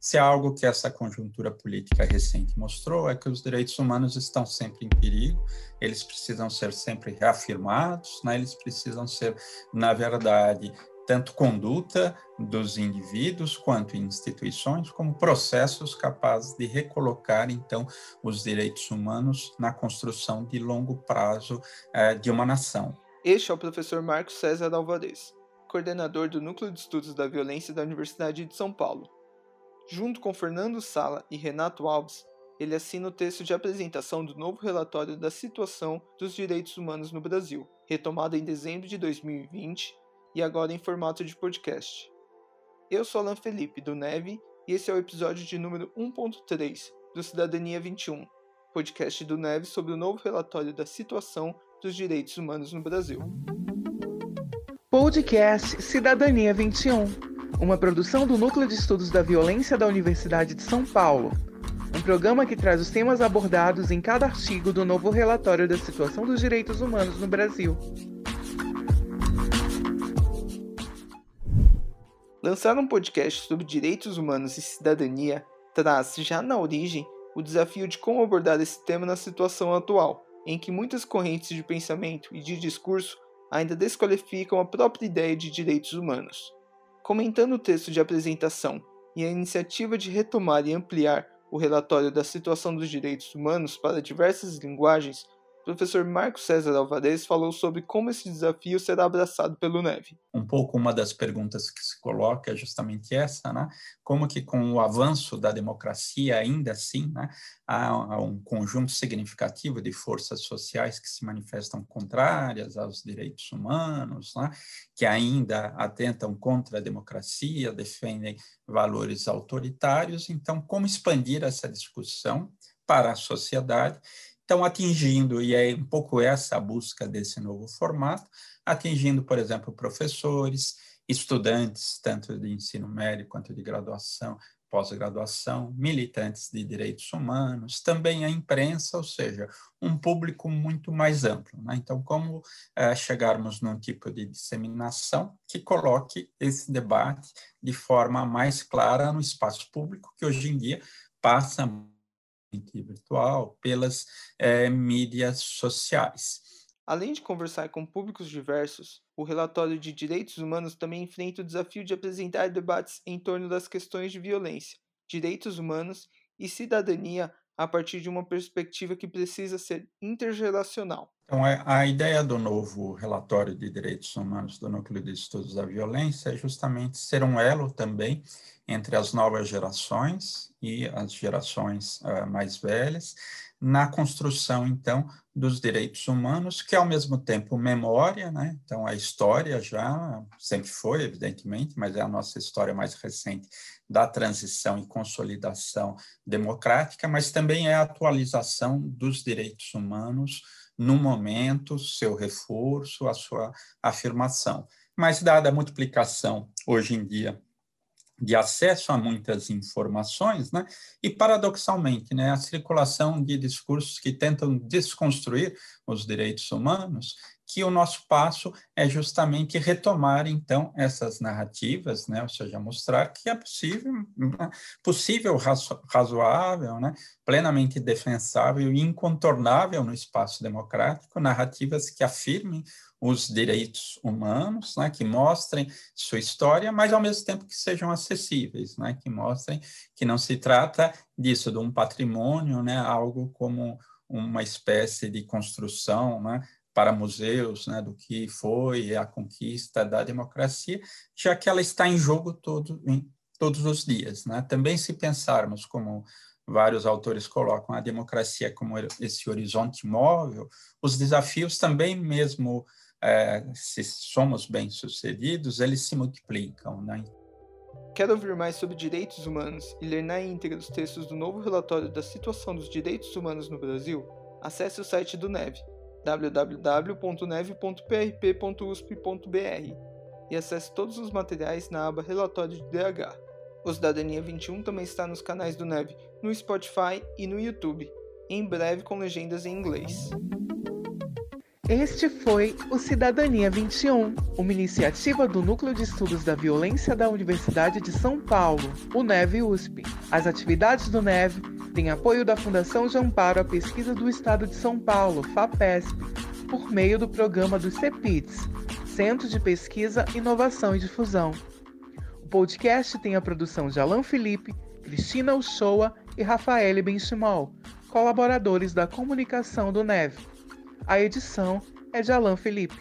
Se há algo que essa conjuntura política recente mostrou é que os direitos humanos estão sempre em perigo, eles precisam ser sempre reafirmados, né? eles precisam ser, na verdade, tanto conduta dos indivíduos quanto instituições, como processos capazes de recolocar, então, os direitos humanos na construção de longo prazo eh, de uma nação. Este é o professor Marcos César Alvarez, coordenador do Núcleo de Estudos da Violência da Universidade de São Paulo. Junto com Fernando Sala e Renato Alves, ele assina o texto de apresentação do novo relatório da situação dos direitos humanos no Brasil, retomado em dezembro de 2020 e agora em formato de podcast. Eu sou Alan Felipe, do Neve, e esse é o episódio de número 1.3 do Cidadania 21, podcast do Neve sobre o novo relatório da situação dos direitos humanos no Brasil. Podcast Cidadania 21, uma produção do Núcleo de Estudos da Violência da Universidade de São Paulo. Um programa que traz os temas abordados em cada artigo do novo relatório da situação dos direitos humanos no Brasil. Lançar um podcast sobre direitos humanos e cidadania traz, já na origem, o desafio de como abordar esse tema na situação atual, em que muitas correntes de pensamento e de discurso ainda desqualificam a própria ideia de direitos humanos. Comentando o texto de apresentação e a iniciativa de retomar e ampliar o relatório da situação dos direitos humanos para diversas linguagens professor Marco César Alvarez falou sobre como esse desafio será abraçado pelo Neve. Um pouco uma das perguntas que se coloca é justamente essa, né? Como que com o avanço da democracia, ainda assim, né, há um conjunto significativo de forças sociais que se manifestam contrárias aos direitos humanos, né, que ainda atentam contra a democracia, defendem valores autoritários. Então, como expandir essa discussão para a sociedade estão atingindo, e é um pouco essa a busca desse novo formato, atingindo, por exemplo, professores, estudantes, tanto de ensino médio quanto de graduação, pós-graduação, militantes de direitos humanos, também a imprensa, ou seja, um público muito mais amplo. Né? Então, como é, chegarmos num tipo de disseminação que coloque esse debate de forma mais clara no espaço público, que hoje em dia passa virtual, pelas é, mídias sociais. Além de conversar com públicos diversos, o relatório de direitos humanos também enfrenta o desafio de apresentar debates em torno das questões de violência, direitos humanos e cidadania a partir de uma perspectiva que precisa ser intergeracional. Então, é, a ideia do novo relatório de direitos humanos do Núcleo de Estudos da Violência é justamente ser um elo também entre as novas gerações e as gerações uh, mais velhas, na construção, então, dos direitos humanos, que ao mesmo tempo memória, né? Então, a história já sempre foi, evidentemente, mas é a nossa história mais recente da transição e consolidação democrática, mas também é a atualização dos direitos humanos no momento, seu reforço, a sua afirmação. Mas, dada a multiplicação hoje em dia de acesso a muitas informações, né? E paradoxalmente, né, a circulação de discursos que tentam desconstruir os direitos humanos, que o nosso passo é justamente retomar então essas narrativas, né, ou seja, mostrar que é possível, né, possível razo razoável, né, plenamente defensável e incontornável no espaço democrático, narrativas que afirmem os direitos humanos, né, que mostrem sua história, mas ao mesmo tempo que sejam acessíveis, né, que mostrem que não se trata disso, de um patrimônio, né, algo como uma espécie de construção, né, para museus, né, do que foi a conquista da democracia, já que ela está em jogo todo, em, todos os dias. Né? Também se pensarmos como vários autores colocam a democracia como esse horizonte móvel, os desafios também mesmo é, se somos bem-sucedidos, eles se multiplicam. Né? Quer ouvir mais sobre direitos humanos e ler na íntegra os textos do novo relatório da situação dos direitos humanos no Brasil? Acesse o site do NEV, www.neve.prp.usp.br e acesse todos os materiais na aba Relatório de DH. O Cidadania 21 também está nos canais do NEV no Spotify e no YouTube, em breve com legendas em inglês. Este foi o Cidadania 21, uma iniciativa do Núcleo de Estudos da Violência da Universidade de São Paulo, o NEV USP. As atividades do NEV têm apoio da Fundação de Amparo à Pesquisa do Estado de São Paulo, FAPESP, por meio do programa do CEPITS, Centro de Pesquisa, Inovação e Difusão. O podcast tem a produção de Alan Felipe, Cristina Uchoa e Rafael Benchimol, colaboradores da comunicação do NEV. A edição é de Alan Felipe.